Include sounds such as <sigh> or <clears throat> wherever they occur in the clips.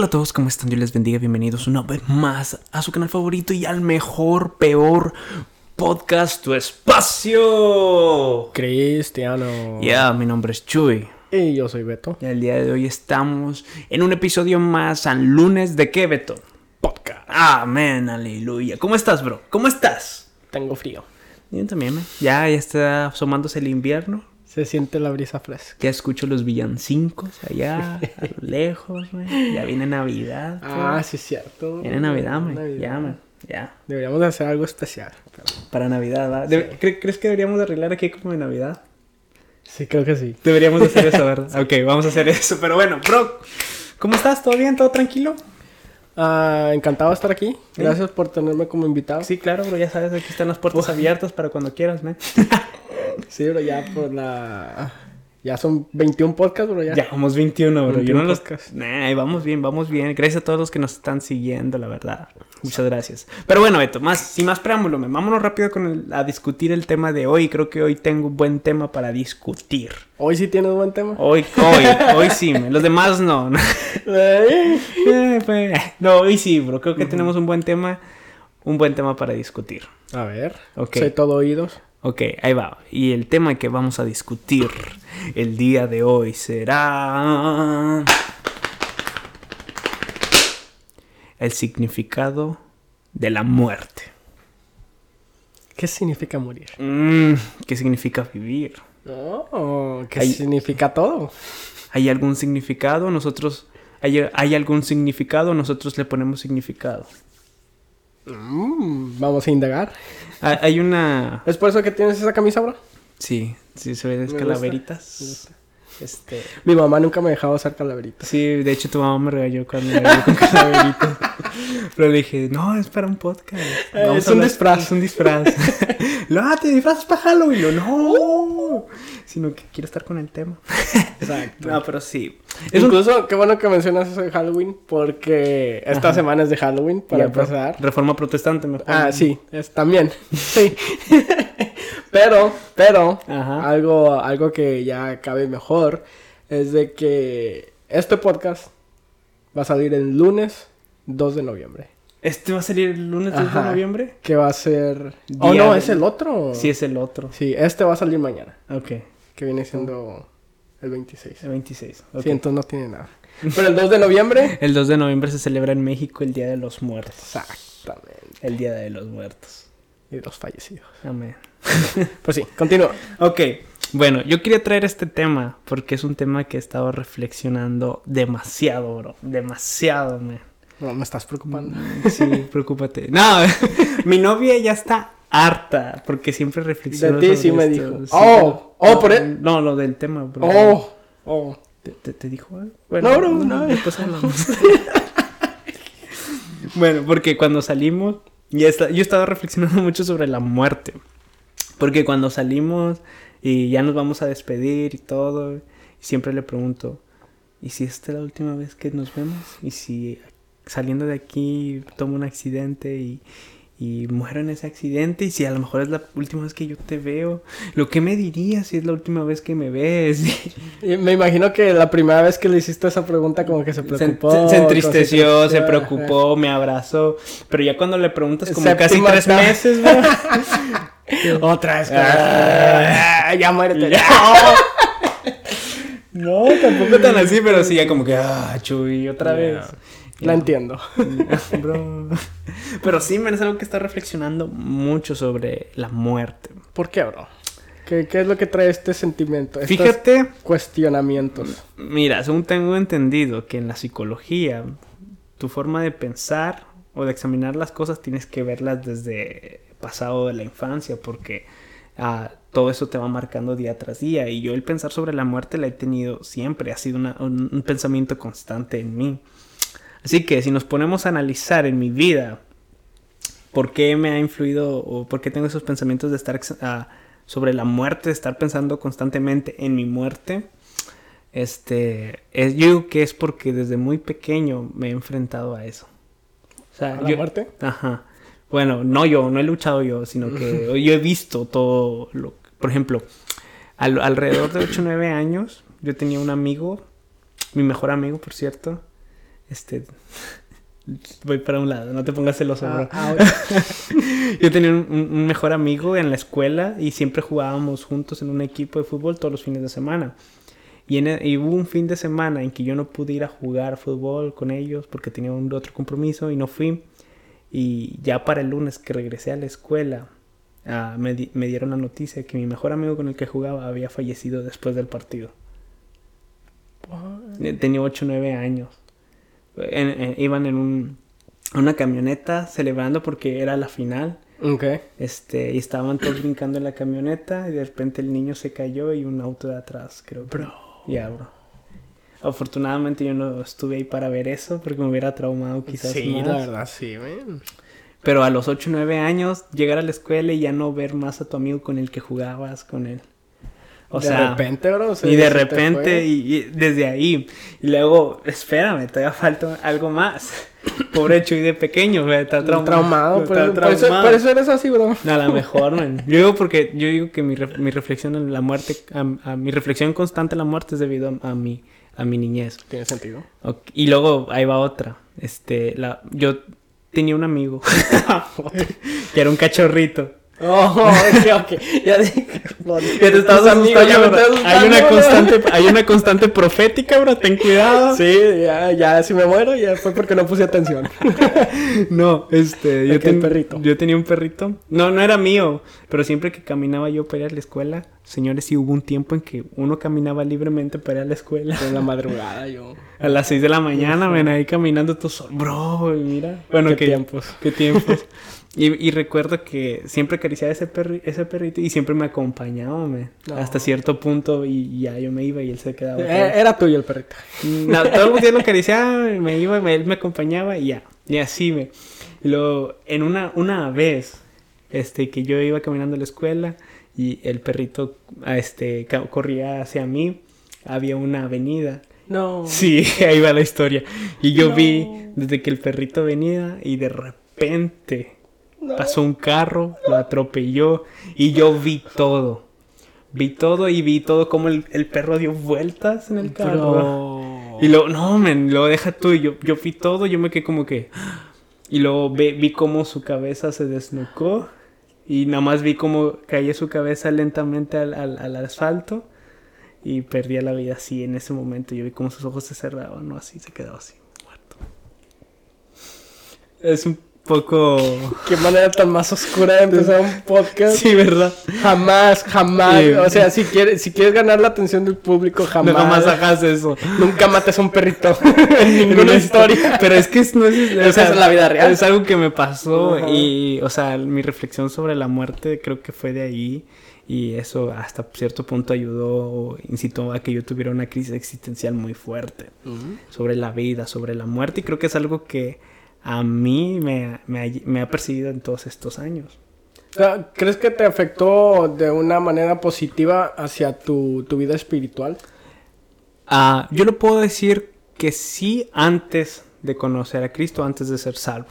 Hola a todos, ¿cómo están? Dios les bendiga, bienvenidos una vez más a su canal favorito y al mejor, peor podcast, Tu Espacio. Cristiano. Ya, mi nombre es Chuy. Y yo soy Beto. Y el día de hoy estamos en un episodio más al lunes de qué, Beto? Podcast. Amén, aleluya. ¿Cómo estás, bro? ¿Cómo estás? Tengo frío. Yo también, man. Ya, ya está asomándose el invierno. Se siente la brisa fresca. Ya escucho los villancicos allá, a lo lejos, man. Ya viene Navidad. Ah, pues. sí es cierto. Viene Navidad. Navidad. Ya, man. Ya. Deberíamos de hacer algo especial. pero- Para Navidad, ¿cre- ¿Crees que deberíamos de arreglar aquí como de Navidad? Sí, creo que sí. Deberíamos de hacer eso, ¿verdad? <laughs> ok, vamos a hacer eso. Pero bueno, bro, ¿cómo estás? ¿Todo bien? ¿Todo tranquilo? Ah, encantado de estar aquí. Sí. Gracias por tenerme como invitado. Sí, claro, bro, ya sabes, aquí están las puertas abiertas para cuando quieras, man. <laughs> Sí, pero ya por la... Ya son 21 podcasts, bro, ya. Ya, vamos 21, bro. Yo 21 no los... Nah, vamos bien, vamos bien. Gracias a todos los que nos están siguiendo, la verdad. Muchas gracias. Pero bueno, Beto, más, sin más preámbulo, man, vámonos rápido con el- a discutir el tema de hoy. Creo que hoy tengo un buen tema para discutir. Hoy sí tienes buen tema. Hoy, hoy, hoy sí, los demás no. Eh, <laughs> Eh, pues, no, hoy sí, bro. Creo que tenemos un buen tema, un buen tema para discutir. A ver. Ok. Soy todo oídos. Ok, ahí va. Y el tema que vamos a discutir el día de hoy será el significado de la muerte. ¿Qué significa morir? Mm, ¿Qué significa vivir? Oh, ¿qué Ahí- significa todo? ¿Hay algún significado? Nosotros hay, hay algún significado, nosotros le ponemos significado. Mm, vamos a indagar. Hay una ¿Es por eso que tienes esa camisa, bro? sí, sí se ve de calaveritas. me gusta. Este, Mi mamá nunca me dejaba usar calaveritas. Sí, de hecho tu mamá me regañó cuando me con <laughs> calaveritas. Pero le dije, no, es para un podcast. Eh, es un hablar- disfraz. Es un disfraz. <laughs> no, te disfrazas para Halloween. Yo, no. <laughs> Sino que quiero estar con el tema. <laughs> Exacto. No, pero sí. Es un... Incluso, qué bueno que mencionas eso de Halloween, porque esta Ajá. semana es de Halloween, para empezar. Reforma protestante mejor. Ah, sí, es también. <laughs> Sí. pero, pero, Ajá. algo, algo que ya cabe mejor es de que este podcast va a salir el lunes 2 de noviembre. Este va a salir el lunes 2 de noviembre. Que va a ser... Oh, no, de- es el otro. Sí, es el otro. Sí, este va a salir mañana, Ok. que viene siendo el 26. El 26. ok. Sí, entonces no tiene nada. Pero el 2 de noviembre... <laughs> El 2 de noviembre se celebra en México el Día de los Muertos. Exactamente. El Día de los Muertos. Y los fallecidos. Amén. <laughs> Pues sí, continúa. Ok, bueno, yo quería traer este tema porque es un tema que he estado reflexionando demasiado, bro. Demasiado, man. No, me estás preocupando. Sí, preocúpate. No, <laughs> mi novia ya está harta porque siempre reflexiona. De ti sí me esto. dijo. Sí, Oh, pero- oh, por él. No, lo del tema, bro. Oh, oh. ¿Te, te- te dijo algo? No, bro, no. Después hablamos. <laughs> bueno, porque cuando salimos, ya está, yo he estado reflexionando mucho sobre la muerte. Porque cuando salimos y ya nos vamos a despedir y todo, siempre le pregunto, ¿y si esta es la última vez que nos vemos? ¿Y si saliendo de aquí tomo un accidente y, y muero en ese accidente? ¿Y si a lo mejor es la última vez que yo te veo? ¿Lo que me dirías si es la última vez que me ves? <laughs> Y me imagino que la primera vez que le hiciste esa pregunta como que se preocupó. se- se entristeció, se preocupó, me abrazó. Pero ya cuando le preguntas como casi tres meses. <laughs> Otra vez. Ah, ya muérete. Ya. <laughs> No, tampoco tan así, pero sí, ya como que, ah, Chuy, otra vez. La entiendo. <laughs> Bro. Pero sí, me es algo que está reflexionando mucho sobre la muerte. ¿Por qué, bro? ¿Qué, qué es lo que trae este sentimiento? Estos Fíjate, cuestionamientos. mira, según tengo entendido que en la psicología, tu forma de pensar o de examinar las cosas tienes que verlas desde pasado de la infancia, porque ah, todo eso te va marcando día tras día. Y yo el pensar sobre la muerte la he tenido siempre, ha sido una- un, un pensamiento constante en mí. Así que si nos ponemos a analizar en mi vida por qué me ha influido o por qué tengo esos pensamientos de estar ah, sobre la muerte, de estar pensando constantemente en mi muerte, este, es, yo digo que es porque desde muy pequeño me he enfrentado a eso. O sea, ¿A la yo- muerte? Ajá. Bueno, no yo, no he luchado yo, sino que <laughs> yo he visto todo lo... Por ejemplo, al- alrededor de 8 o 9 años, yo tenía un amigo, mi mejor amigo, por cierto, Este. <laughs> Voy para un lado, no te pongas celoso, bro. Ah, ah, <laughs> Yo tenía un, un- mejor amigo en la escuela y siempre jugábamos juntos en un equipo de fútbol todos los fines de semana. Y, en e- y hubo un fin de semana en que yo no pude ir a jugar fútbol con ellos porque tenía un otro compromiso y no fui. Y ya para el lunes que regresé a la escuela, ah, me, di- me dieron la noticia que mi mejor amigo con el que jugaba había fallecido después del partido. Eh, Tenía 8 o 9 años. En- en- iban en un- una camioneta celebrando porque era la final. ok. Este, y estaban todos brincando en la camioneta y de repente el niño se cayó y un auto de atrás, creo. que- Bro. Ya, bro. Afortunadamente yo no estuve ahí para ver eso porque me hubiera traumado quizás Sí, más. la verdad, sí, man. Pero a los 8 o 9 años, llegar a la escuela y ya no ver más a tu amigo con el que jugabas, con él. O de sea, repente, bro. y de repente, y, y desde ahí. Y luego, espérame, todavía falta algo más. <laughs> Pobre Chuy de pequeño, güey, está traumado. traumado. Por, está eso- por eso, traumado. por eso eres así, bro. A lo mejor, man. Yo digo porque yo digo que mi, mi reflexión en la muerte, a, a mi reflexión constante en la muerte es debido a, a mi a mi niñez. Tiene sentido. Y luego ahí va otra. Este, la, yo tenía un amigo <laughs> <laughs> que era un cachorrito. Oh, ok, ok. Ya dije. Ya te asustando, estás bro. Hay una asustando, constante, hay una constante profética, bro. Ten cuidado. Sí, ya, ya, si me muero, ya fue porque no puse atención. <laughs> No, este, ¿El yo, ten- perrito? yo tenía un perrito. No, no era mío, pero siempre que caminaba yo para ir a la escuela, señores, sí hubo un tiempo en que uno caminaba libremente para ir a la escuela. En la <laughs> madrugada, yo. A las 6 de la mañana, ven ahí caminando tú solo. Bro, mira. Bueno, Qué tiempos. Qué tiempos. <laughs> y, y recuerdo que siempre acariciaba ese, perri- ese perrito y siempre me acompañaba, me, No. hasta cierto punto y, ya yo me iba y él se quedaba. otra Eh. Era tuyo el perrito. No, todos los días lo acariciaba, me iba, me- él me acompañaba y ya. Y así me. Luego, en una, una vez, este, que yo iba caminando a la escuela y el perrito, este, corría hacia mí, había una avenida. No. Sí, <laughs> ahí va la historia. Y yo No. vi desde que el perrito venía y de repente No. pasó un carro, lo atropelló y yo vi todo. Vi todo y vi todo como el, el perro dio vueltas en el carro. Bro. Y luego, no, men, luego deja tú. y Yo, yo vi todo, yo me quedé como que. Y luego ve- vi cómo su cabeza se desnucó. Y nada más vi cómo caía su cabeza lentamente al, al- al asfalto. Y perdía la vida así en ese momento. Yo vi cómo sus ojos se cerraban, ¿no? Así se quedaba así, muerto. Es un poco. <laughs> Qué manera tan más oscura de empezar un podcast. Sí, ¿verdad? Jamás, jamás. Sí. O sea, si quieres, si quieres ganar la atención del público, jamás. No nomás hagas eso. Nunca mates a un perrito <laughs> en <laughs> ninguna una historia. Pero es que es- no es, o sea, es la vida real. Es algo que me pasó y, o sea, mi reflexión sobre la muerte creo que fue de ahí y eso hasta cierto punto ayudó incitó a que yo tuviera una crisis existencial muy fuerte sobre la vida, sobre la muerte y creo que es algo que a mí me, me ha- me ha perseguido en todos estos años. Sea, ¿Crees que te afectó de una manera positiva hacia tu, tu vida espiritual? Ah, yo lo puedo decir que sí antes de conocer a Cristo, antes de ser salvo.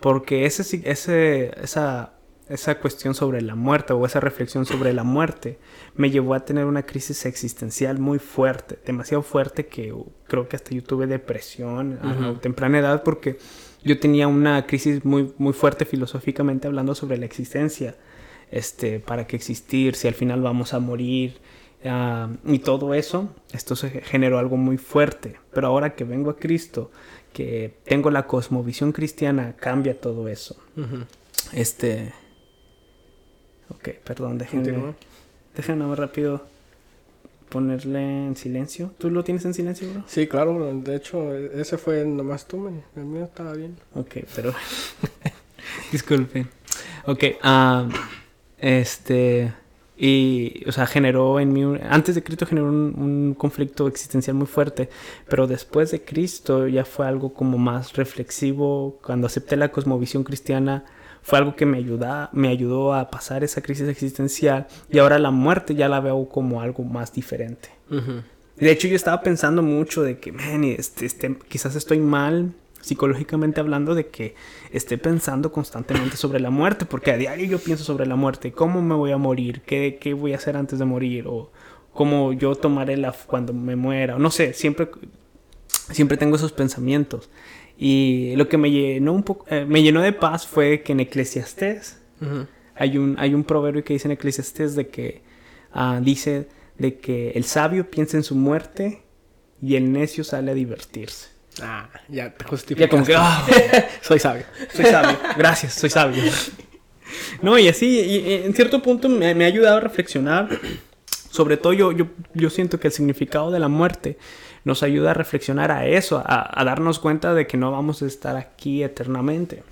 Porque ese, sí- ese, esa, esa cuestión sobre la muerte o esa reflexión sobre la muerte me llevó a tener una crisis existencial muy fuerte, demasiado fuerte que uh, creo que hasta yo tuve depresión a Ujú. temprana edad porque yo tenía una crisis muy, muy fuerte filosóficamente hablando sobre la existencia. Este, para qué existir, si al final vamos a morir, Ah, y todo eso, esto se generó algo muy fuerte. Pero ahora que vengo a Cristo, que tengo la cosmovisión cristiana, cambia todo eso. Este. Ok, perdón, déjenme. Continúa. Déjenme rápido ponerle en silencio. ¿Tú lo tienes en silencio, bro? Sí, claro, bro. De hecho, ese fue nomás tú, man. El mío estaba bien. Ok, pero. <laughs> Disculpen. Ok, ah, este. Y, o sea, generó en mí. un- Antes de Cristo generó un, un conflicto existencial muy fuerte. Pero después de Cristo ya fue algo como más reflexivo. Cuando acepté la cosmovisión cristiana, fue algo que me, ayuda, me ayudó a pasar esa crisis existencial. Y ahora la muerte ya la veo como algo más diferente. De hecho, yo estaba pensando mucho de que, man, este, este, quizás estoy mal psicológicamente hablando de que esté pensando constantemente sobre la muerte, porque a diario yo pienso sobre la muerte, cómo me voy a morir, qué, qué voy a hacer antes de morir, o cómo yo tomaré la cuando me muera, o no sé, siempre siempre tengo esos pensamientos. Y lo que me llenó un poco, eh, me llenó de paz fue que en Eclesiastés hay un, hay un proverbio que dice en Eclesiastés de que ah, dice de que el sabio piensa en su muerte y el necio sale a divertirse. Ah, ya te justifico. Ya como que, ah, <laughs> Soy sabio. soy sabio. Gracias, soy sabio. No, y así, y en cierto punto me, me ha ayudado a reflexionar. Sobre todo yo, yo, yo siento que el significado de la muerte nos ayuda a reflexionar a eso, a, a darnos cuenta de que no vamos a estar aquí eternamente.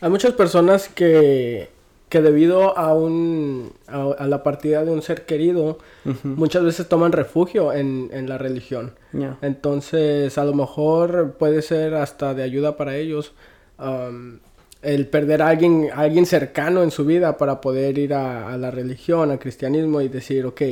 Hay muchas personas que, que debido a, un, a, a la partida de un ser querido, muchas veces toman refugio en, en la religión. Entonces, a lo mejor puede ser hasta de ayuda para ellos um, el perder a alguien, a alguien cercano en su vida para poder ir a, a la religión, al cristianismo y decir, ok,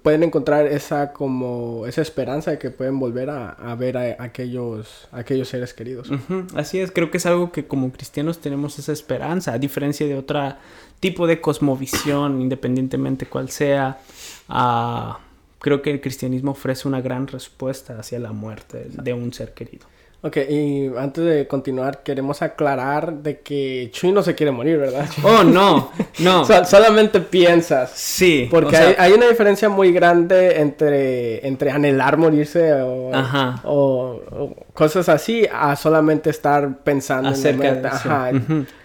pueden encontrar esa como esa esperanza de que pueden volver a, a ver a, aquellos, aquellos seres queridos. Así es, creo que es algo que como cristianos tenemos esa esperanza, a diferencia de otro tipo de cosmovisión, independientemente cuál sea. ah, creo que el cristianismo ofrece una gran respuesta hacia la muerte de un ser querido. Ok, y antes de continuar, queremos aclarar de que Chuy no se quiere morir, ¿verdad? <laughs> Oh, no, no. <laughs> Sol- solamente piensas. Sí, Porque o sea, hay, hay una diferencia muy grande entre, entre anhelar morirse o, Ajá. o- o cosas así a solamente estar pensando Acerca en de la eso. Ajá.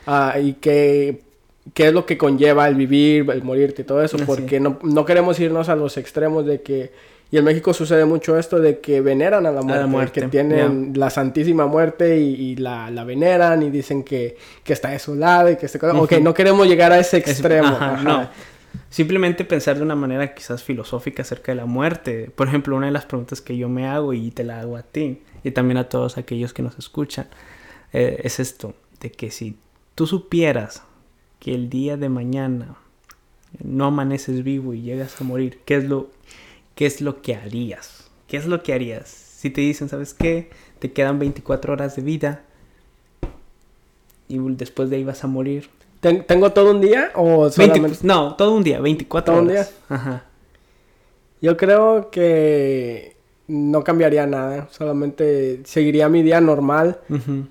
Ah, y que qué es lo que conlleva el vivir, el morirte y todo eso. Porque no, no queremos irnos a los extremos de que... Y en México sucede mucho esto de que veneran a la muerte. muerte, Que tienen la santísima muerte y, y la, la veneran y dicen que, que está de su lado y que está... Ok, Ujú. no queremos llegar a ese Es- extremo. ajá, ajá. no. Simplemente pensar de una manera quizás filosófica acerca de la muerte. Por ejemplo, una de las preguntas que yo me hago y te la hago a ti y también a todos aquellos que nos escuchan eh, es esto, de que si tú supieras que el día de mañana no amaneces vivo y llegas a morir, ¿qué es lo, qué es lo que harías? ¿Qué es lo que harías? Si te dicen, ¿sabes qué? Te quedan 24 horas de vida y después de ahí vas a morir. Ten- ¿Tengo todo un día o 20 solamente...? no, todo un día, 24 ¿Todo un horas. Ajá. Yo creo que no cambiaría nada, solamente seguiría mi día normal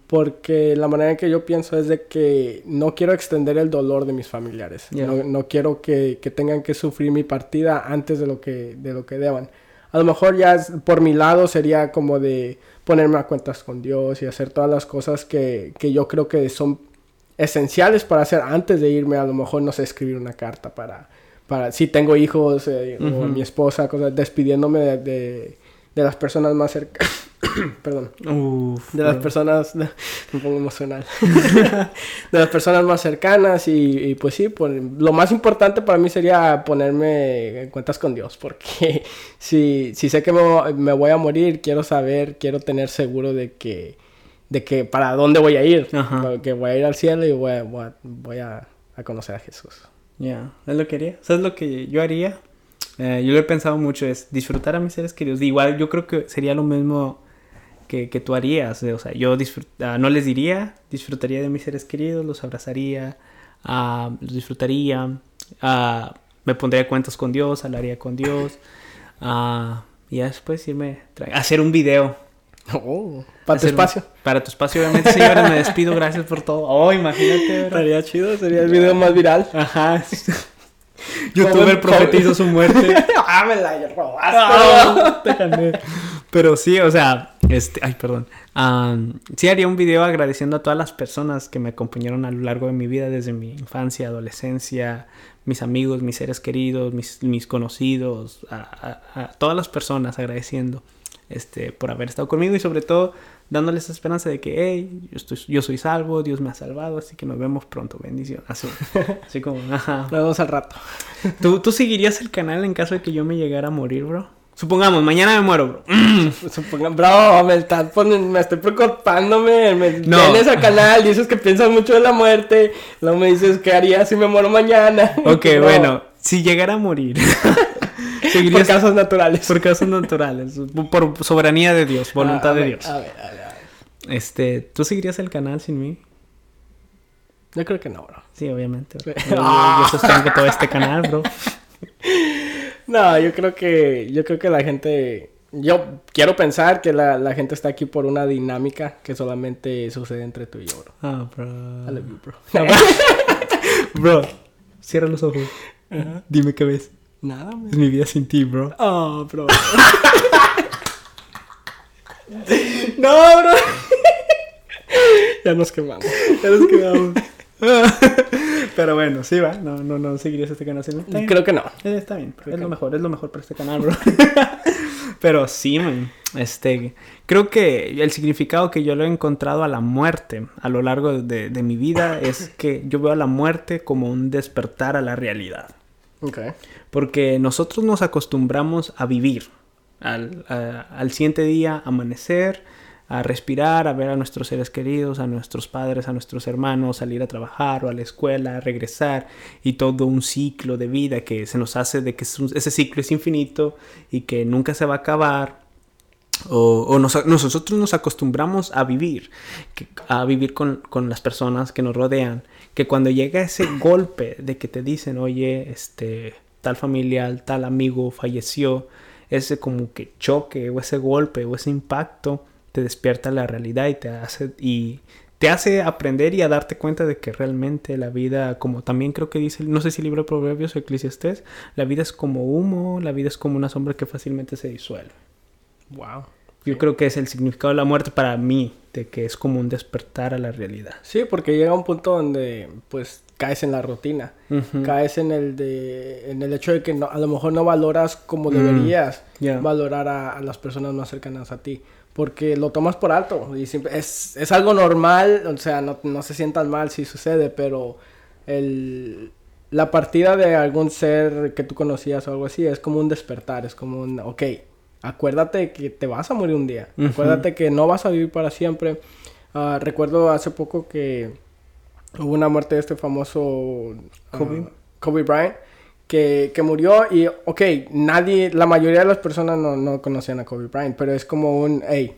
porque la manera en que yo pienso es de que no quiero extender el dolor de mis familiares. No, no quiero que, que tengan que sufrir mi partida antes de lo que, de lo que deban. A lo mejor ya es- por mi lado sería como de ponerme a cuentas con Dios y hacer todas las cosas que, que yo creo que son esenciales para hacer antes de irme. A lo mejor, no sé, escribir una carta para, para si tengo hijos eh, o mi esposa, cosas, despidiéndome de, de, de las personas más cercanas. <coughs> Perdón. Uf, De las personas, <laughs> me pongo emocional. <laughs> de las personas más cercanas y, y pues sí, lo más importante para mí sería ponerme en cuentas con Dios, porque <laughs> si, si sé que me, vo- me voy a morir, quiero saber, quiero tener seguro de que, de que para dónde voy a ir, Ajá. que voy a ir al cielo y voy a, voy a, voy a- a conocer a Jesús. Ya, es lo que haría. ¿Sabes lo que yo haría? Eh, yo lo he pensado mucho, es disfrutar a mis seres queridos. Igual yo creo que sería lo mismo que, que tú harías. eh, O sea, yo ah, no les diría, disfrutaría de mis seres queridos, los abrazaría, ah, los disfrutaría, ah, me pondría cuentas con Dios, hablaría con Dios. y después irme a hacer un video. Oh, para tu un- espacio. Para tu espacio, obviamente, señores, me despido. Gracias por todo. Oh, imagínate, ¿verdad? Estaría chido, sería el video más viral. Ajá. Youtuber profetizo <laughs> su muerte. ah, me la robaste. Ah. Pero sí, o sea, este, ay, perdón. Am, sí haría un video agradeciendo a todas las personas que me acompañaron a lo largo de mi vida, desde mi infancia, adolescencia, mis amigos, mis seres queridos, mis, mis conocidos, a, a- a todas las personas agradeciendo este, por haber estado conmigo y sobre todo dándoles esa esperanza de que, hey, yo, estoy, yo soy salvo, Dios me ha salvado, así que nos vemos pronto, bendición. Así, <laughs> así como, ajá. Nos vemos al rato. ¿Tú, ¿Tú seguirías el canal en caso de que yo me llegara a morir, bro? Supongamos, mañana me muero, bro. Suponga- bro, me estás poniendo, me estoy preocupándome. Me No. vienes al canal, dices que piensas mucho en la muerte. Luego me dices, ¿qué harías si me muero mañana? Ok, <laughs> Bro, bueno, si llegara a morir, <laughs> Por seguirías casos naturales. por causas naturales, por soberanía de Dios, voluntad Ah, a de Dios. A ver, a ver, a ver. Este, ¿tú seguirías el canal sin mí? Yo creo que no, bro. Sí, obviamente. Yo, yo- yo sostengo todo este canal, bro. <laughs> No, yo creo que, yo creo que la gente yo quiero pensar que la, la, gente está aquí por una dinámica que solamente sucede entre tú y yo, bro. Ah, bro. I love you, bro. <laughs> bro, cierra los ojos. Dime qué ves. Nada. Es mi vida sin ti, bro. Oh, bro. <laughs> no, bro. <laughs> ya nos quemamos. Ya nos quemamos. Pero bueno, sí va. No, no, no seguirías este canal sin Creo que no. Eh, está bien. es lo mejor, es lo mejor para este canal, bro. <laughs> Pero sí, man. Este, creo que el significado que yo le he encontrado a la muerte a lo largo de, de mi vida es que yo veo a la muerte como un despertar a la realidad. Okay. Porque nosotros nos acostumbramos a vivir. Al, siguiente día, amanecer, a respirar, a ver a nuestros seres queridos, a nuestros padres, a nuestros hermanos, salir a trabajar o a la escuela, a regresar y todo un ciclo de vida que se nos hace de que ese ciclo es infinito y que nunca se va a acabar. O, o nos, nosotros nos acostumbramos a vivir, a vivir con, con, las personas que nos rodean, que cuando llega ese golpe de que te dicen, oye, este, tal familiar, tal amigo falleció, ese como que choque o ese golpe o ese impacto, te despierta la realidad y te hace y te hace aprender y a darte cuenta de que realmente la vida, como también creo que dice, no sé si libro de Proverbios o Eclesiastés, la vida es como humo, la vida es como una sombra que fácilmente se disuelve. Wow. Yo creo que es el significado de la muerte para mí, de que es como un despertar a la realidad. Sí, porque llega un punto donde pues caes en la rutina, uh -huh. caes en el de en el hecho de que no, a lo mejor no valoras como deberías mm, yeah. valorar a, a, las personas más cercanas a ti porque lo tomas por alto y siempre, es, es algo normal, o sea, no, no se sientan mal si sucede, pero el, la partida de algún ser que tú conocías o algo así es como un despertar, es como un, ok, acuérdate que te vas a morir un día, uh -huh. acuérdate que no vas a vivir para siempre. Uh, recuerdo hace poco que hubo una muerte de este famoso Kobe, uh, Kobe Bryant. Que, que, murió y, ok, nadie, la mayoría de las personas no, no conocían a Kobe Bryant, pero es como un, hey,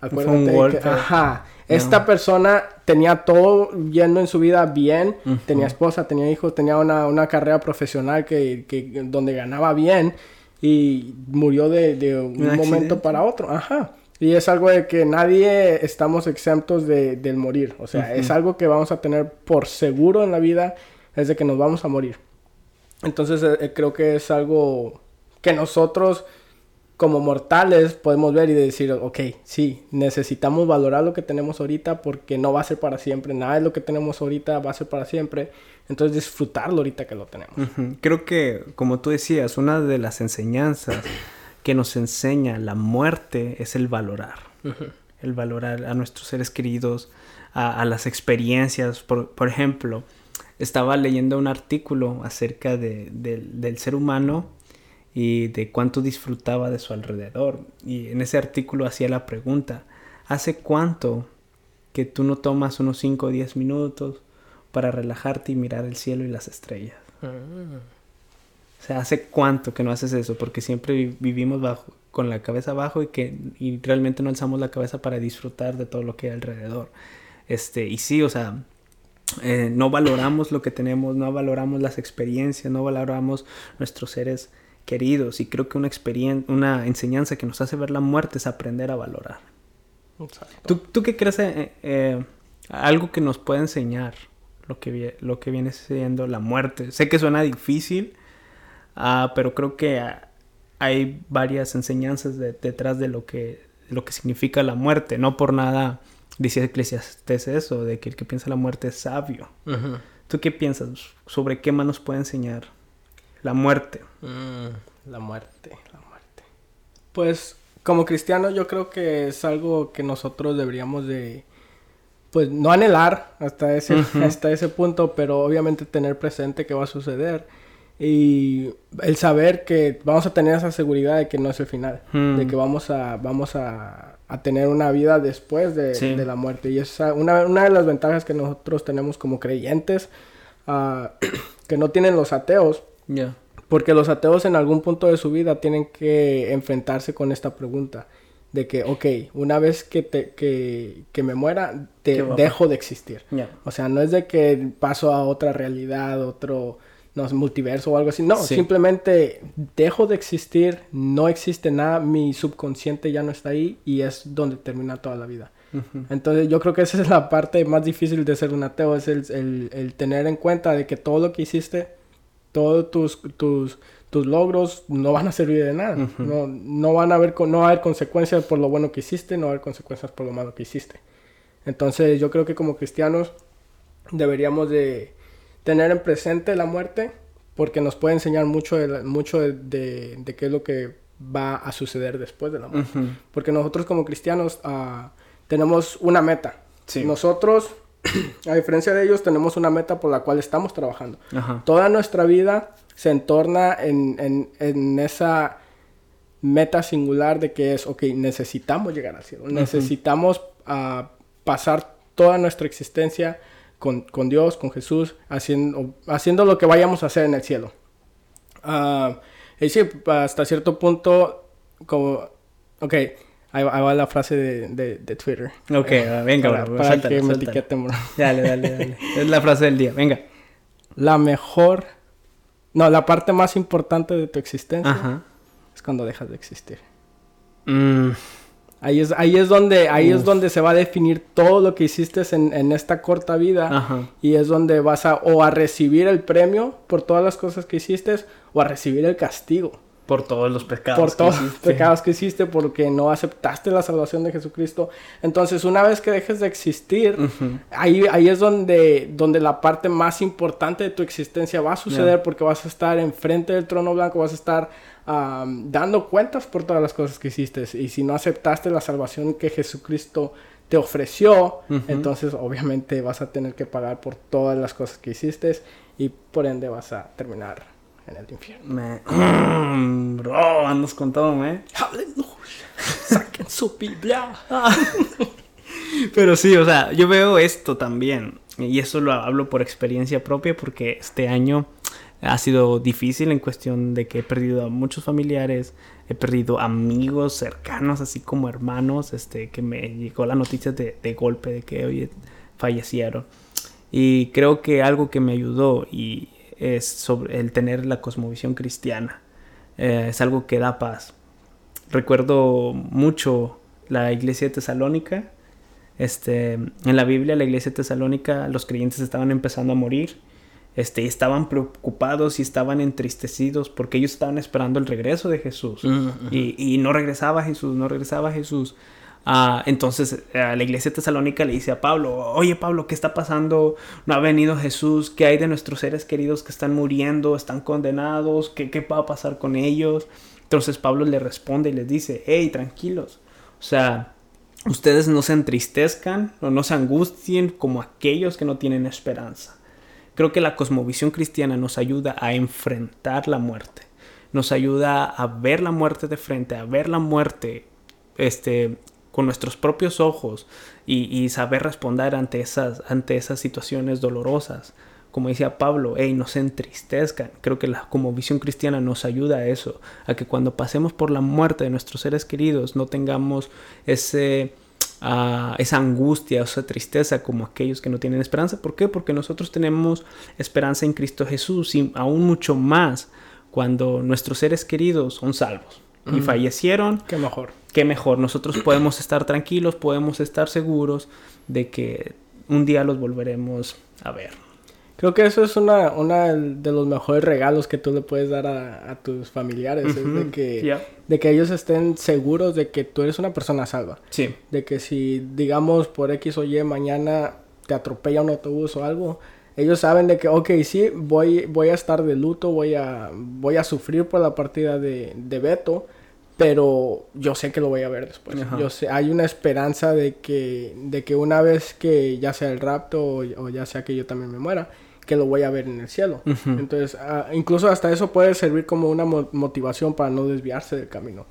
acuérdate un golpe. que, ajá, esta persona tenía todo yendo en su vida bien, uh -huh. tenía esposa, tenía hijos, tenía una, una carrera profesional que, que, donde ganaba bien y murió de, de un, ¿Un momento para otro, ajá. Y es algo de que nadie estamos exentos de, del morir. O sea, uh -huh. es algo que vamos a tener por seguro en la vida, es de que nos vamos a morir. Entonces eh, creo que es algo que nosotros como mortales podemos ver y decir, ok, sí, necesitamos valorar lo que tenemos ahorita porque no va a ser para siempre, nada de lo que tenemos ahorita va a ser para siempre, entonces disfrutarlo ahorita que lo tenemos. Uh -huh. Creo que, como tú decías, una de las enseñanzas que nos enseña la muerte es el valorar, uh -huh. el valorar a nuestros seres queridos, a, a las experiencias, por, por ejemplo, estaba leyendo un artículo acerca de, de, del ser humano y de cuánto disfrutaba de su alrededor. Y en ese artículo hacía la pregunta, ¿hace cuánto que tú no tomas unos 5 o 10 minutos para relajarte y mirar el cielo y las estrellas? Mm. O sea, ¿hace cuánto que no haces eso? Porque siempre vivimos bajo, con la cabeza abajo y que y realmente no alzamos la cabeza para disfrutar de todo lo que hay alrededor. Este, y sí, o sea, eh, no valoramos lo que tenemos, no valoramos las experiencias, no valoramos nuestros seres queridos. Y creo que una, una enseñanza que nos hace ver la muerte es aprender a valorar. ¿Tú, ¿Tú, qué crees? Eh, eh, algo que nos puede enseñar lo que, lo que viene siendo la muerte. Sé que suena difícil, uh, pero creo que uh, hay varias enseñanzas de, detrás de lo que, de lo que significa la muerte. No por nada Dice Eclesiastes eso, de que el que piensa la muerte es sabio. Uh -huh. ¿Tú qué piensas? ¿Sobre qué más nos puede enseñar la muerte? Mm, la muerte, la muerte. Pues como cristiano yo creo que es algo que nosotros deberíamos de, pues no anhelar hasta ese, uh -huh. hasta ese punto, pero obviamente tener presente que va a suceder. Y el saber que vamos a tener esa seguridad de que no es el final, Hmm. de que vamos a, vamos a, a tener una vida después de, Sí. de la muerte. Y esa una, una de las ventajas que nosotros tenemos como creyentes, ah, <clears throat> que no tienen los ateos, Ya. porque los ateos en algún punto de su vida tienen que enfrentarse con esta pregunta. De que, ok, una vez que, te, que, que me muera, te ¿Qué va a dejo de existir. O sea, no es de que paso a otra realidad, otro... no multiverso o algo así. No, simplemente dejo de existir, no existe nada, mi subconsciente ya no está ahí y es donde termina toda la vida. Entonces yo creo que esa es la parte más difícil de ser un ateo, es el, tener en cuenta de que todo lo que hiciste, todos tus, tus, tus logros no van a servir de nada. no, no, van a haber, no va a haber consecuencias por lo bueno que hiciste, no va a haber consecuencias por lo malo que hiciste. Entonces yo creo que como cristianos deberíamos de tener en presente la muerte porque nos puede enseñar mucho de, mucho de, qué es lo que va a suceder después de la muerte. Porque nosotros como cristianos uh, tenemos una meta. Nosotros, a diferencia de ellos, tenemos una meta por la cual estamos trabajando. Toda nuestra vida se entorna en, en, esa meta singular de que es, ok, necesitamos llegar al cielo. Necesitamos uh, pasar toda nuestra existencia con, con Dios, con Jesús, haciendo, haciendo lo que vayamos a hacer en el cielo. Uh, y sí, hasta cierto punto, como, ok, ahí, va la frase de, de, Twitter. Ok, venga, para, bro, para que me etiqueten, Dale, dale, dale. <laughs> es la frase del día, venga. La mejor, no, la parte más importante de tu existencia es cuando dejas de existir. Mm. Ahí es, ahí es donde, ahí es donde se va a definir todo lo que hiciste en, en esta corta vida. Y es donde vas a o a recibir el premio por todas las cosas que hiciste o a recibir el castigo. Por todos los pecados. Por todos los pecados que hiciste porque no aceptaste la salvación de Jesucristo. Entonces, una vez que dejes de existir, ahí, ahí es donde, donde la parte más importante de tu existencia va a suceder porque vas a estar enfrente del trono blanco, vas a estar dando cuentas por todas las cosas que hiciste. Y si no aceptaste la salvación que Jesucristo te ofreció, entonces obviamente vas a tener que pagar por todas las cosas que hiciste y por ende vas a terminar en el infierno. Me... <clears throat> Bro, andas con todo, ¿eh? Saquen su Biblia. <laughs> Pero sí, o sea, yo veo esto también. Y eso lo hablo por experiencia propia porque este año ha sido difícil en cuestión de que he perdido a muchos familiares, he perdido amigos cercanos, así como hermanos, este, que me llegó la noticia de, golpe de que hoy fallecieron. Y creo que algo que me ayudó y es sobre el tener la cosmovisión cristiana. Eh, es algo que da paz. Recuerdo mucho la iglesia de Tesalónica. Este, en la Biblia, la iglesia de Tesalónica, los creyentes estaban empezando a morir este, estaban preocupados y estaban entristecidos porque ellos estaban esperando el regreso de Jesús. y, no regresaba Jesús, no regresaba Jesús. Ah, entonces a la iglesia tesalónica le dice a Pablo, oye Pablo, ¿qué está pasando? No ha venido Jesús, ¿qué hay de nuestros seres queridos que están muriendo, están condenados? ¿Qué, qué va a pasar con ellos? Entonces Pablo le responde y les dice, hey, tranquilos. O sea, ustedes no se entristezcan o no se angustien como aquellos que no tienen esperanza. Creo que la cosmovisión cristiana nos ayuda a enfrentar la muerte, nos ayuda a ver la muerte de frente, a ver la muerte este, con nuestros propios ojos y, saber responder ante esas, ante esas situaciones dolorosas. Como decía Pablo, hey, no se entristezcan. Creo que la cosmovisión cristiana nos ayuda a eso, a que cuando pasemos por la muerte de nuestros seres queridos no tengamos ese esa angustia, esa tristeza como aquellos que no tienen esperanza. ¿Por qué? Porque nosotros tenemos esperanza en Cristo Jesús y aún mucho más cuando nuestros seres queridos son salvos y fallecieron. Qué mejor. Qué mejor. Nosotros podemos estar tranquilos, podemos estar seguros de que un día los volveremos a ver. Creo que eso es una, una de los mejores regalos que tú le puedes dar a, tus familiares. es de que, de que ellos estén seguros de que tú eres una persona salva. Sí. De que si, digamos, por X o Y mañana te atropella un autobús o algo, ellos saben de que, ok, sí, voy, voy a estar de luto, voy a, voy a sufrir por la partida de, de Beto, pero yo sé que lo voy a ver después. Yo sé, hay una esperanza de que, de que una vez que ya sea el rapto o, o ya sea que yo también me muera, que lo voy a ver en el cielo. Entonces, ah, incluso hasta eso puede servir como una motivación para no desviarse del camino.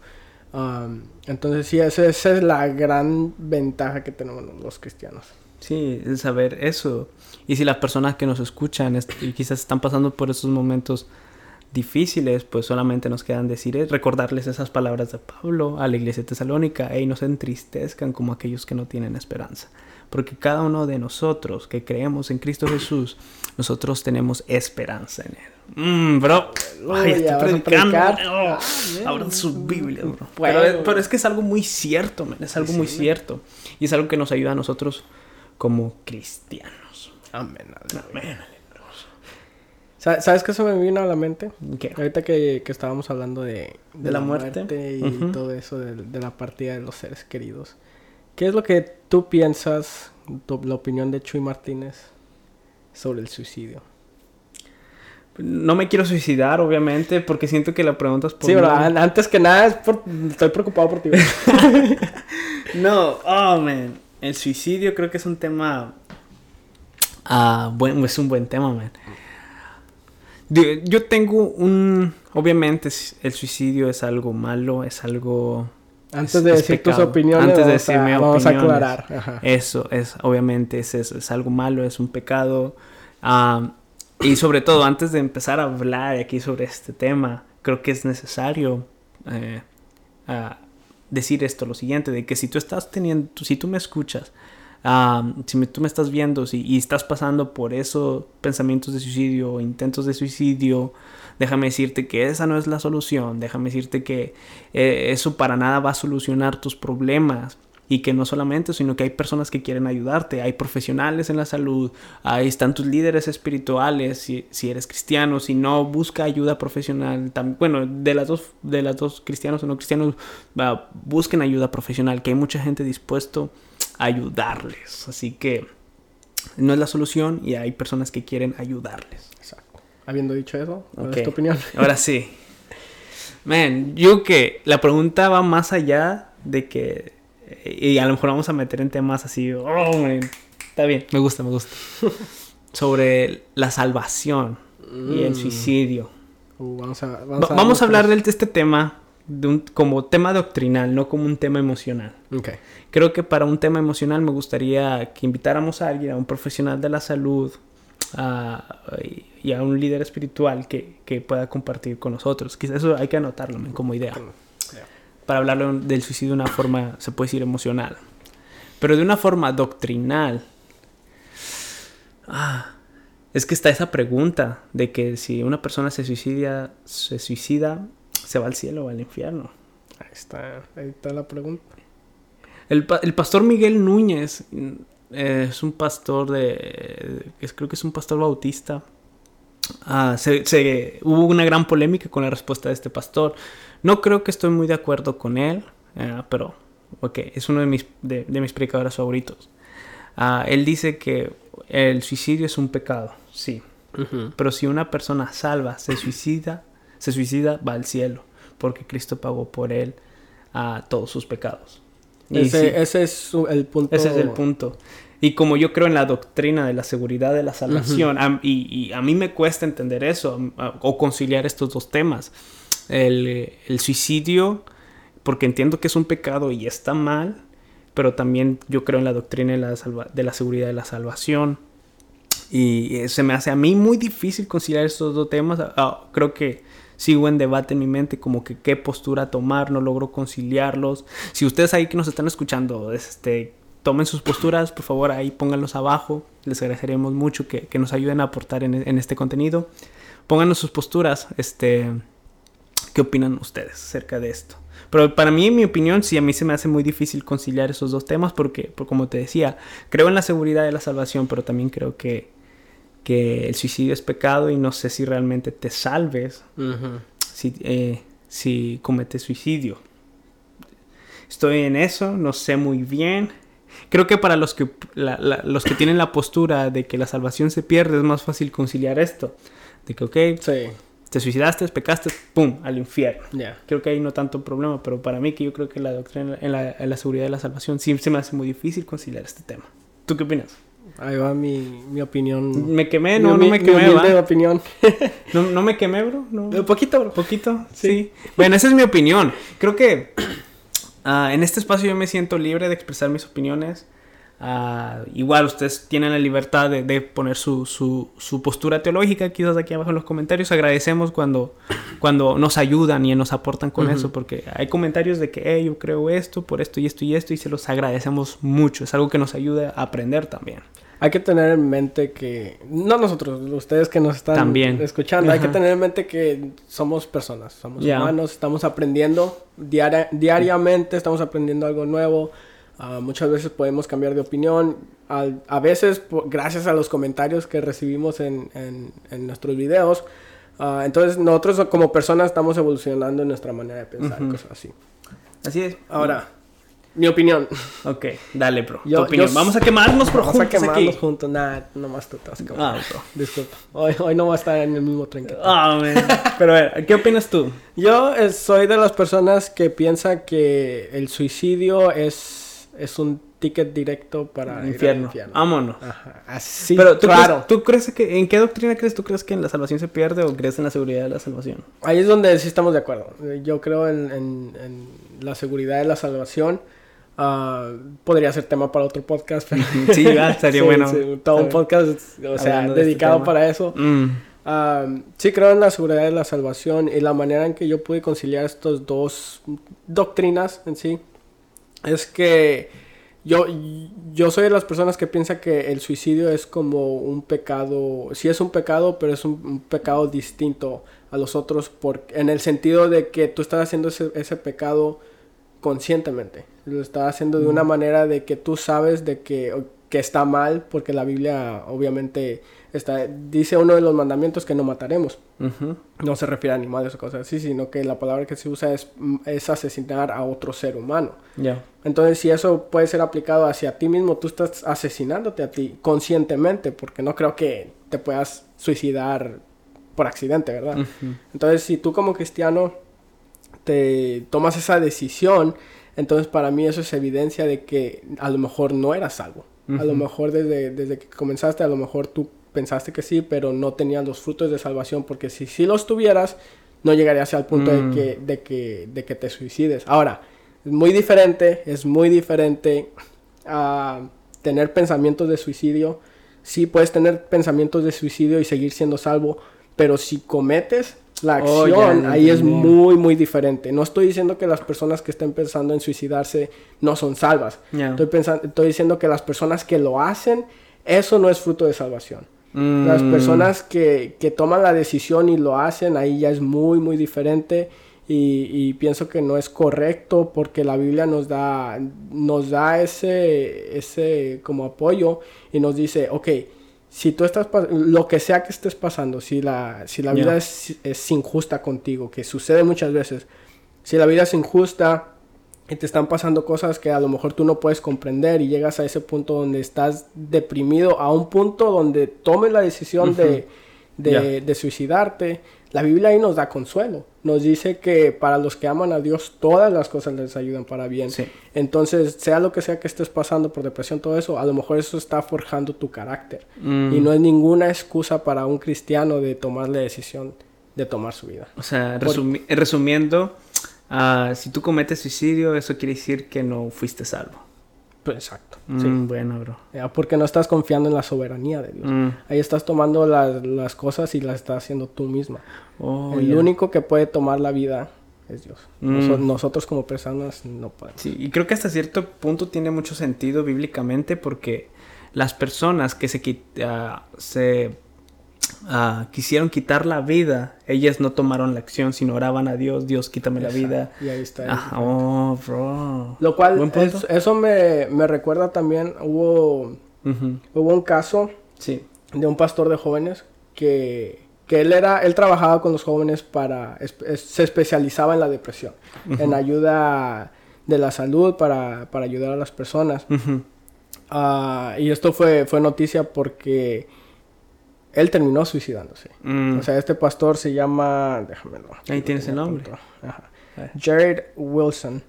entonces, sí, esa, es la gran ventaja que tenemos los cristianos. Sí, el saber eso. Y si las personas que nos escuchan y quizás están pasando por esos momentos difíciles, pues solamente nos quedan decir, eh, recordarles esas palabras de Pablo a la iglesia tesalónica, y no se entristezcan como aquellos que no tienen esperanza. Porque cada uno de nosotros que creemos en Cristo Jesús, nosotros tenemos esperanza en Él. Mmm, bro. Ay, estoy predicando. Oh, abran su Biblia, bro. Pero, pero, es que es algo muy cierto, man. Es algo muy cierto. Y es algo que nos ayuda a nosotros como cristianos. Amén. Amén. ¿Sabes qué se me vino a la mente? ¿Qué? Ahorita que, que estábamos hablando de, de, la, muerte, y todo eso, de, de, la partida de los seres queridos. ¿Qué es lo que tú piensas, la opinión de Chuy Martínez sobre el suicidio? No me quiero suicidar, obviamente, porque siento que la pregunta es por... Sí, pero antes que nada, estoy preocupado por ti. <laughs> no, oh, man. El suicidio creo que es un tema... Ah, bueno, es un buen tema, man. Yo tengo un... Obviamente el suicidio es algo malo, es algo... Antes de decir tus opiniones, Antes de decir vamos a aclarar. Eso es, obviamente, es, es, algo malo, es un pecado. y sobre todo, antes de empezar a hablar aquí sobre este tema, creo que es necesario eh, decir esto, lo siguiente, de que si tú estás teniendo, si tú me escuchas si tú me estás viendo si, y estás pasando por esos pensamientos de suicidio intentos de suicidio, déjame decirte que esa no es la solución, déjame decirte que eh, eso para nada va a solucionar tus problemas. Y que no solamente, sino que hay personas que quieren ayudarte, hay profesionales en la salud, ahí están tus líderes espirituales, si, si eres cristiano, si no, busca ayuda profesional, bueno, de las dos, de las dos cristianos o no cristianos, busquen ayuda profesional, que hay mucha gente dispuesto ayudarles. Así que no es la solución y hay personas que quieren ayudarles. Exacto. Habiendo dicho eso, ¿cuál es tu opinión? <laughs> Ahora sí. Man, yo que la pregunta va más allá de que. Y a lo mejor vamos a meter en temas así. Oh, man, está bien, me gusta, me gusta. <laughs> Sobre la salvación y el mm. suicidio. Uh, vamos a, vamos a, hablar de este tema de un, como tema doctrinal, no como un tema emocional. Okay. Creo que para un tema emocional me gustaría que invitáramos a alguien, a un profesional de la salud y a un líder espiritual que, que, pueda compartir con nosotros. Quizás eso hay que anotarlo como idea. Para hablar del suicidio de una forma, se puede decir, emocional. Pero de una forma doctrinal. Ah, es que está esa pregunta de que si una persona se suicida, se suicida se va al cielo o al infierno. Ahí está, ahí está la pregunta. El, pastor Miguel Núñez eh, es un pastor de. creo que es un pastor bautista. Ah, se, hubo una gran polémica con la respuesta de este pastor. No creo que estoy muy de acuerdo con él, eh, pero ok, es uno de mis, de, mis predicadores favoritos. Ah, él dice que el suicidio es un pecado, sí. Pero si una persona salva se suicida, se suicida, va al cielo, porque Cristo pagó por él a todos sus pecados. ese, ese, es el punto. Ese es el punto. Y como yo creo en la doctrina de la seguridad de la salvación, y, a mí me cuesta entender eso, o conciliar estos dos temas. El, el, suicidio, porque entiendo que es un pecado y está mal, pero también yo creo en la doctrina de la, de la seguridad de la salvación. Y se me hace a mí muy difícil conciliar estos dos temas. Creo que sigo en debate en mi mente como que qué postura tomar, no logro conciliarlos. Si ustedes ahí que nos están escuchando, este, tomen sus posturas, por favor ahí pónganlos abajo, les agradeceríamos mucho que, nos ayuden a aportar en, este contenido. Pónganos sus posturas, este, ¿qué opinan ustedes acerca de esto? Pero para mí, en mi opinión, sí, a mí se me hace muy difícil conciliar esos dos temas porque, porque como te decía, creo en la seguridad de la salvación, pero también creo que que el suicidio es pecado y no sé si realmente te salves si, eh, si cometes suicidio. Estoy en eso, no sé muy bien. Creo que para los que, los que tienen la postura de que la salvación se pierde es más fácil conciliar esto. De que, ok, te suicidaste, pecaste, ¡pum!, al infierno. Creo que ahí no tanto problema, pero para mí que yo creo que la doctrina en la, en la seguridad de la salvación sí se me hace muy difícil conciliar este tema. ¿Tú qué opinas? Ahí va mi, mi opinión. Me quemé, no, no me quemé, mi opinión. <laughs> no, no me quemé, bro. No. Un poquito, bro. Poquito, sí. Bueno, esa es mi opinión. Creo que <clears throat> ah, en este espacio yo me siento libre de expresar mis opiniones. Ah, igual ustedes tienen la libertad de, de poner su, su, su, postura teológica quizás aquí abajo en los comentarios. Agradecemos cuando, cuando nos ayudan y nos aportan con uh -huh. eso, porque hay comentarios de que hey, yo creo esto, por esto y esto y esto, y se los agradecemos mucho. Es algo que nos ayuda a aprender también. Hay que tener en mente que, no nosotros, ustedes que nos están también. escuchando, uh -huh. hay que tener en mente que somos personas, somos yeah. humanos, estamos aprendiendo diaria diariamente, estamos aprendiendo algo nuevo. Uh, muchas veces podemos cambiar de opinión. A, a veces, por, gracias a los comentarios que recibimos en, en, en nuestros videos. Uh, entonces, nosotros como personas estamos evolucionando en nuestra manera de pensar uh -huh. cosas así. Así es. Ahora, mi opinión. Ok, dale. Yo, tu opinión. Yo, vamos a quemarnos, pero Vamos a quemarnos aquí. juntos. Nah, nomás tú te vas a quemar. Ah, bro. Disculpa. Hoy, hoy no va a estar en el mismo tren que tú. Ah, pero a ver, ¿qué opinas tú? Yo eh, soy de las personas que piensa que el suicidio es es un ticket directo para el infierno. infierno. Vámonos. Ajá. Así, Pero ¿tú claro. Crees, ¿tú crees que en qué doctrina crees? ¿Tú crees que en la salvación se pierde o crees en la seguridad de la salvación? Ahí es donde sí estamos de acuerdo. Yo creo en, en, en la seguridad de la salvación. Uh, podría ser tema para otro podcast, pero sí, <laughs> estaría sí, bueno. Sí, todo un podcast, o sea, de dedicado este para eso. Mm. Uh, sí creo en la seguridad de la salvación y la manera en que yo pude conciliar estas dos doctrinas en sí es que yo, yo soy de las personas que piensa que el suicidio es como un pecado, sí es un pecado, pero es un, un pecado distinto a los otros por, en el sentido de que tú estás haciendo ese, ese pecado conscientemente. Lo estás haciendo de una manera de que tú sabes de que, que está mal, porque la Biblia obviamente está, dice uno de los mandamientos que no mataremos. Uh -huh. No se refiere a animales o cosas así, sino que la palabra que se usa es, es asesinar a otro ser humano. Yeah. Entonces, si eso puede ser aplicado hacia ti mismo, tú estás asesinándote a ti conscientemente, porque no creo que te puedas suicidar por accidente, ¿verdad? Uh -huh. Entonces, si tú como cristiano te tomas esa decisión, entonces para mí eso es evidencia de que a lo mejor no eras salvo. Uh -huh. A lo mejor desde, desde que comenzaste, a lo mejor tú pensaste que sí, pero no tenías los frutos de salvación, porque si sí los tuvieras, no llegarías al punto mm. de, que, de, que, de que te suicides. Ahora, es muy diferente, es muy diferente a tener pensamientos de suicidio. Sí puedes tener pensamientos de suicidio y seguir siendo salvo, pero si cometes la acción, oh, ya, ahí es muy, muy diferente. No estoy diciendo que las personas que estén pensando en suicidarse no son salvas. Estoy, pensando, estoy diciendo que las personas que lo hacen, eso no es fruto de salvación. Mm. Las personas que, que, toman la decisión y lo hacen, ahí ya es muy, muy diferente. Y, y, pienso que no es correcto porque la Biblia nos da, nos da ese, ese como apoyo y nos dice, ok, si tú estás, lo que sea que estés pasando, si la, si la vida yeah. es, es injusta contigo, que sucede muchas veces, si la vida es injusta, y te están pasando cosas que a lo mejor tú no puedes comprender y llegas a ese punto donde estás deprimido, a un punto donde tomes la decisión uh -huh. de, de, yeah. de, suicidarte, la Biblia ahí nos da consuelo. Nos dice que para los que aman a Dios todas las cosas les ayudan para bien. Sí. Entonces, sea lo que sea que estés pasando por depresión, todo eso, a lo mejor eso está forjando tu carácter. Mm. Y no es ninguna excusa para un cristiano de tomar la decisión de tomar su vida. O sea, resumi resumiendo Uh, si tú cometes suicidio, eso quiere decir que no fuiste salvo. Pues exacto. Mm, sí. Bueno, bro. Porque no estás confiando en la soberanía de Dios. Mm. Ahí estás tomando las, las, cosas y las estás haciendo tú misma. Oh, El yeah. único que puede tomar la vida es Dios. Mm. Nos, nosotros como personas no podemos. Sí, y creo que hasta cierto punto tiene mucho sentido bíblicamente porque las personas que se, uh, se Uh, quisieron quitar la vida, ellas no tomaron la acción, sino oraban a Dios, Dios quítame Exacto. la vida. Y ahí está. Ah, oh, bro. Lo cual, es, eso me, me, recuerda también, hubo, uh -huh. hubo un caso sí. de un pastor de jóvenes que, que él era, él trabajaba con los jóvenes para, es, es, se especializaba en la depresión, uh -huh. en ayuda de la salud para, para ayudar a las personas. Uh -huh. uh, y esto fue, fue noticia porque él terminó suicidándose. Mm. O sea, este pastor se llama. Déjamelo. Ahí tienes el nombre. Jared Wilson.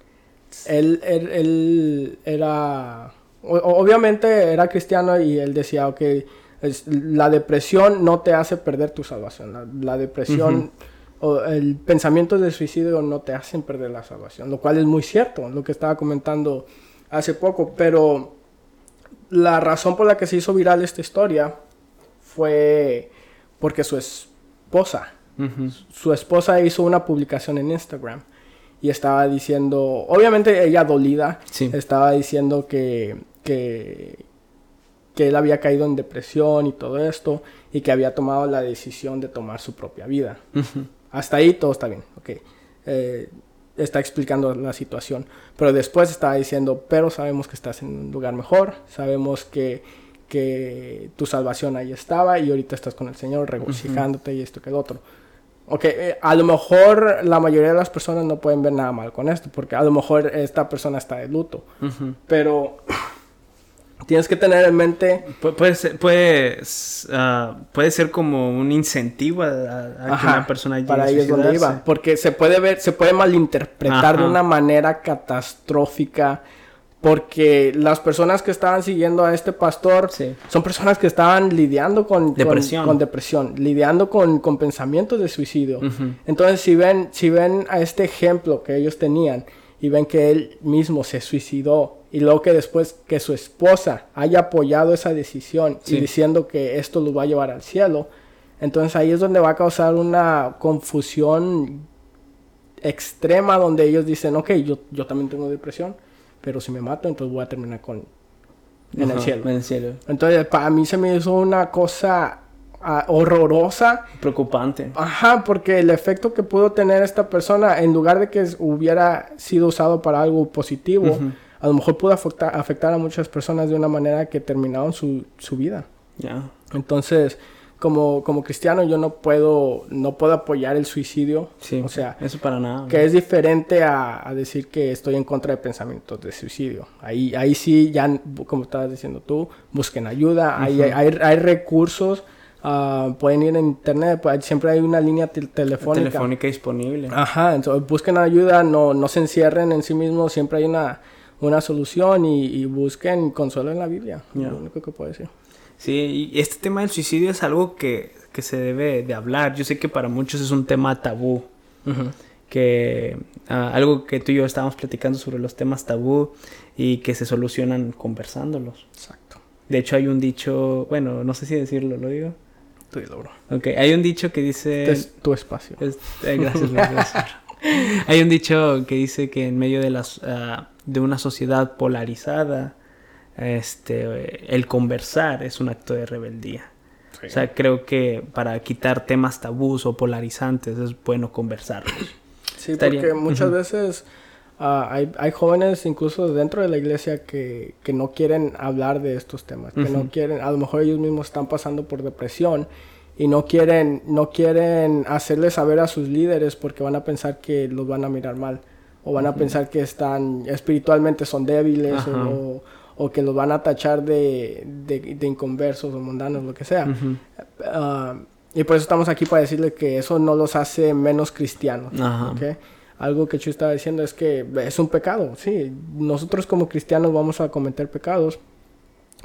Él, él, él era. Obviamente era cristiano y él decía, ok, es, la depresión no te hace perder tu salvación. La, la depresión. Uh -huh. O el pensamiento de suicidio no te hacen perder la salvación, lo cual es muy cierto, lo que estaba comentando hace poco, pero la razón por la que se hizo viral esta historia fue porque su esposa, su esposa hizo una publicación en Instagram y estaba diciendo, obviamente ella dolida, Sí. estaba diciendo que, que, que él había caído en depresión y todo esto y que había tomado la decisión de tomar su propia vida. Hasta ahí todo está bien, ok. Eh, está explicando la situación. Pero después estaba diciendo, pero sabemos que estás en un lugar mejor, sabemos que, que tu salvación ahí estaba y ahorita estás con el Señor regocijándote y esto que el otro. Ok, eh, a lo mejor la mayoría de las personas no pueden ver nada mal con esto, porque a lo mejor esta persona está de luto. Ujú. Pero <clears throat> tienes que tener en mente Pu- Puede ser, puede, s- ah, puede ser como un incentivo a, a- a que Ajá, una persona llegue para es donde iba porque se puede ver se puede malinterpretar de Ajá. una manera catastrófica porque las personas que estaban siguiendo a este pastor Sí. son personas que estaban lidiando con Depresión. con, depresión lidiando con, con pensamientos de suicidio entonces si ven si ven a este ejemplo que ellos tenían y ven que él mismo se suicidó y luego que después que su esposa haya apoyado esa decisión Sí. y diciendo que esto lo va a llevar al cielo, entonces ahí es donde va a causar una confusión extrema donde ellos dicen, ok, yo, yo también tengo depresión, pero si me mato entonces voy a terminar con en el Ajá, cielo. En el cielo. Entonces para mí se me hizo una cosa ah, horrorosa Preocupante. Ajá, porque el efecto que pudo tener esta persona, en lugar de que hubiera sido usado para algo positivo, Ujú. a lo mejor pudo afectar, afectar a muchas personas de una manera que terminaron su, su vida. Ya. Entonces, como, como cristiano, yo no puedo, no puedo apoyar el suicidio. Sí. O sea, eso para nada. que es diferente a, a decir que estoy en contra de pensamientos de suicidio. Ahí, ahí sí, ya, como estabas diciendo tú, busquen ayuda. Hay, hay, hay recursos. ah, pueden ir en internet, pues, siempre hay una línea tel- telefónica. Telefónica disponible. Ajá, entonces busquen ayuda, no, no se encierren en sí mismos, siempre hay una, una solución y, y busquen consuelo en la Biblia. Lo único que puedo decir. Sí, y este tema del suicidio es algo que, que se debe de hablar. Yo sé que para muchos es un tema tabú. que ah, algo que tú y yo estábamos platicando sobre los temas tabú y que se solucionan conversándolos. Exacto. De hecho hay un dicho, bueno, no sé si decirlo, lo digo. Tú dilo, bro. Ok, hay un dicho que dice... Este es tu espacio. Es- eh, gracias, gracias. <laughs> Hay un dicho que dice que en medio de las ah, de una sociedad polarizada, este el conversar es un acto de rebeldía. O sea, creo que para quitar temas tabús o polarizantes es bueno conversarlos. Sí, Estaría- porque muchas veces ah, hay, hay jóvenes incluso dentro de la iglesia que, que no quieren hablar de estos temas, que no quieren, a lo mejor ellos mismos están pasando por depresión y no quieren, no quieren hacerles saber a sus líderes porque van a pensar que los van a mirar mal o van a pensar que están espiritualmente son débiles o, o que los van a tachar de, de, de inconversos o mundanos, lo que sea. Ujú. Ah, y por eso estamos aquí para decirle que eso no los hace menos cristianos. Ajá. ¿ok? Algo que Chu estaba diciendo es que es un pecado, sí. Nosotros como cristianos vamos a cometer pecados,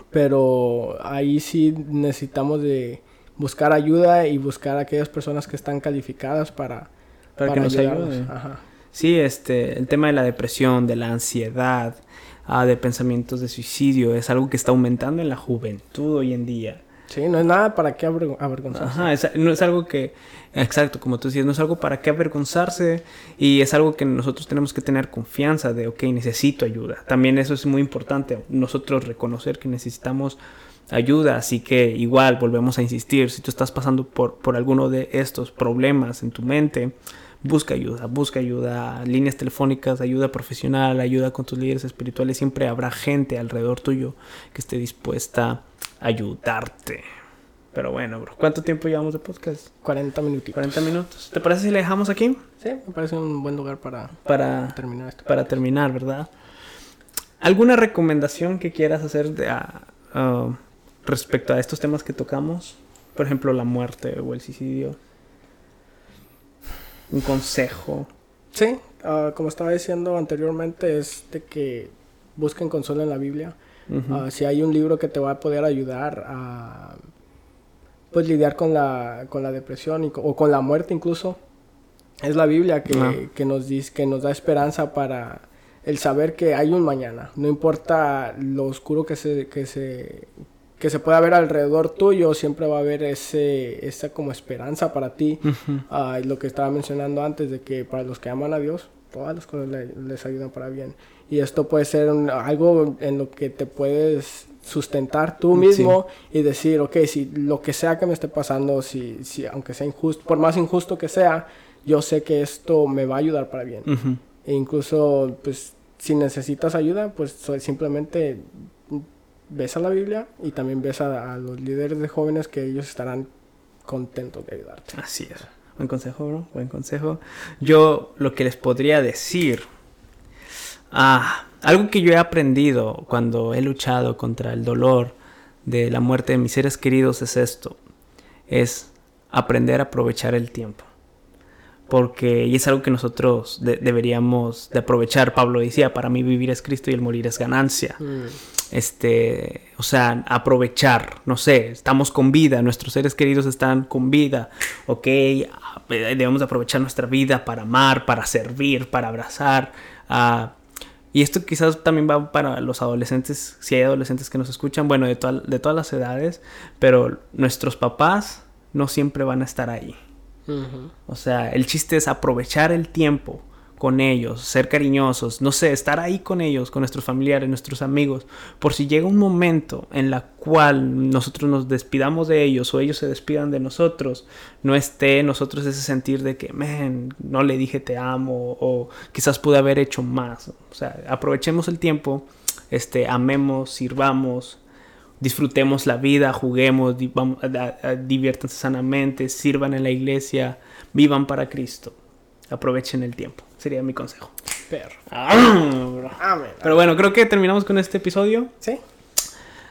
pero ahí sí necesitamos de buscar ayuda y buscar a aquellas personas que están calificadas para, Para que nos ayudarnos. ayude. Ajá. Sí, este, el tema de la depresión, de la ansiedad, ah, de pensamientos de suicidio es algo que está aumentando en la juventud hoy en día. Sí, no es nada para qué avergo- avergonzarse. Ajá, es- no es algo que, exacto, como tú decías, no es algo para qué avergonzarse y es algo que nosotros tenemos que tener confianza de, ok, necesito ayuda. También eso es muy importante, nosotros reconocer que necesitamos ayuda, así que igual volvemos a insistir, si tú estás pasando por, por alguno de estos problemas en tu mente, busca ayuda, busca ayuda, líneas telefónicas, ayuda profesional, ayuda con tus líderes espirituales, siempre habrá gente alrededor tuyo que esté dispuesta a ayudarte. Pero bueno, bro, ¿cuánto tiempo llevamos de podcast? 40 minutitos. 40 minutos. ¿Te parece si le dejamos aquí? Sí, me parece un buen lugar para Para, terminar esto. para terminar, ¿verdad? ¿Alguna recomendación que quieras hacer de, a- a- respecto a estos temas que tocamos? Por ejemplo, la muerte o el suicidio. Un consejo. Sí, ah, como estaba diciendo anteriormente, es de que busquen consuelo en la Biblia. Ah, si hay un libro que te va a poder ayudar a pues lidiar con la, con la depresión y o con la muerte incluso, es la Biblia que, que nos dice, que nos da esperanza para el saber que hay un mañana. No importa lo oscuro que se, que se, que se pueda ver alrededor tuyo, siempre va a haber ese, esa como esperanza para ti. Ah, y lo que estaba mencionando antes, de que para los que aman a Dios, todas las cosas les ayudan para bien. Y esto puede ser algo en lo que te puedes sustentar tú mismo y decir, ok, si lo que sea que me esté pasando, si, si aunque sea injusto, por más injusto que sea, yo sé que esto me va a ayudar para bien. E incluso, pues, si necesitas ayuda, pues simplemente ves a la Biblia y también ves a, los líderes de jóvenes que ellos estarán contentos de ayudarte. Así es. Buen consejo, bro. Buen consejo. Yo lo que les podría decir... Ah, algo que yo he aprendido cuando he luchado contra el dolor de la muerte de mis seres queridos es esto. Es aprender a aprovechar el tiempo porque y es algo que nosotros deberíamos de aprovechar. Pablo decía, para mí vivir es Cristo y el morir es ganancia. Mm. Este, o sea, aprovechar, no sé, estamos con vida, nuestros seres queridos están con vida, ok, debemos aprovechar nuestra vida para amar, para servir, para abrazar. Uh, y esto quizás también va para los adolescentes, si hay adolescentes que nos escuchan, bueno, de, de todas las edades, pero nuestros papás no siempre van a estar ahí. O sea, el chiste es aprovechar el tiempo con ellos, ser cariñosos, no sé, estar ahí con ellos, con nuestros familiares, nuestros amigos, por si llega un momento en la cual nosotros nos despidamos de ellos o ellos se despidan de nosotros, no esté nosotros ese sentir de que, man, no le dije te amo o quizás pude haber hecho más. O sea, aprovechemos el tiempo, este, amemos, sirvamos, disfrutemos la vida, juguemos, diviértanse sanamente, sirvan en la iglesia, vivan para Cristo. Aprovechen el tiempo. Sería mi consejo. Ah, Pero bueno, creo que terminamos con este episodio. Sí.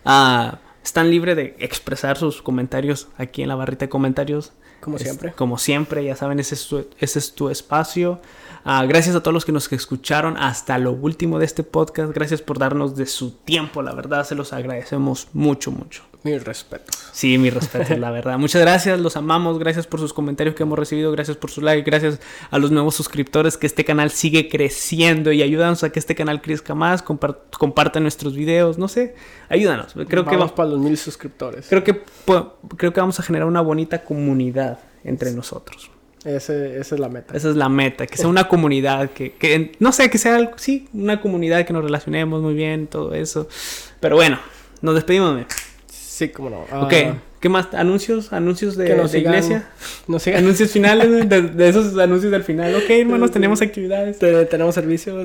Ah, están libres de expresar sus comentarios aquí en la barrita de comentarios. Como siempre. Como siempre, ya saben, ese ese es tu espacio. Ah, gracias a todos los que nos escucharon hasta lo último de este podcast. Gracias por darnos de su tiempo. La verdad, se los agradecemos mucho, mucho. Mi respeto. Sí, mi respeto, la <laughs> verdad. Muchas gracias, los amamos. Gracias por sus comentarios que hemos recibido. Gracias por su like. Gracias a los nuevos suscriptores. Que este canal sigue creciendo y ayúdanos a que este canal crezca más. compartan nuestros videos. No sé, ayúdanos. Creo vamos que vamos para los mil suscriptores. Creo que, creo que vamos a generar una bonita comunidad entre nosotros. Ese, esa es la meta. Esa es la meta, que sea una comunidad, que, que no sé, que sea algo, sí, una comunidad que nos relacionemos muy bien, todo eso. Pero bueno, nos despedimos. Sí, cómo no. ok. Ah, ¿Qué más? ¿Anuncios? ¿Anuncios de, de iglesia? ¿Anuncios finales? De, esos anuncios del final. Ok, hermanos, tenemos actividades. tenemos servicio. <laughs>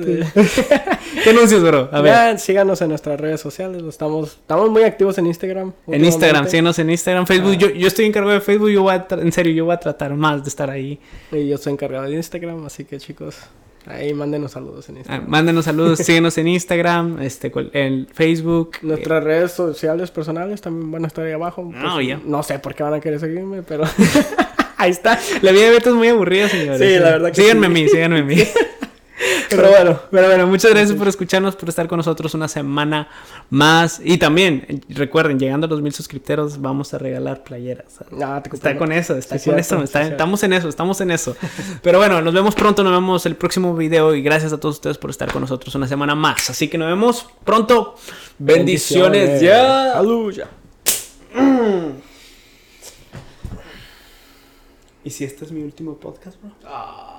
¿Qué anuncios, bro? A ver. síganos en nuestras redes sociales. Estamos, estamos muy activos en Instagram. En Instagram, síganos en Instagram. Facebook, ah. yo, yo estoy encargado de Facebook. Yo voy a en serio, yo voy a tratar más de estar ahí. Y yo estoy encargado de Instagram, así que chicos... Ahí mándenos saludos en Instagram. Ah, mándenos saludos, <laughs> síguenos en Instagram, este, en Facebook. Nuestras redes sociales personales también van a estar ahí abajo. no, pues, ya. No sé por qué van a querer seguirme, pero <laughs> ahí está. La vida de Beto es muy aburrida, señores. Sí, la verdad que Síganme a mí, síganme a mí. <laughs> <laughs> Pero bueno, pero bueno, muchas gracias por escucharnos, por estar con nosotros una semana más. Y también, recuerden, llegando a los mil suscriptores, vamos a regalar playeras. Ah, está con eso, está con eso. estamos en eso, estamos en eso. Pero bueno, nos vemos pronto, nos vemos el próximo video. Y gracias a todos ustedes por estar con nosotros una semana más. Así que nos vemos pronto. Bendiciones, ya. Aleluya. <clears throat> ¿Y si este es mi último podcast, bro? Ah.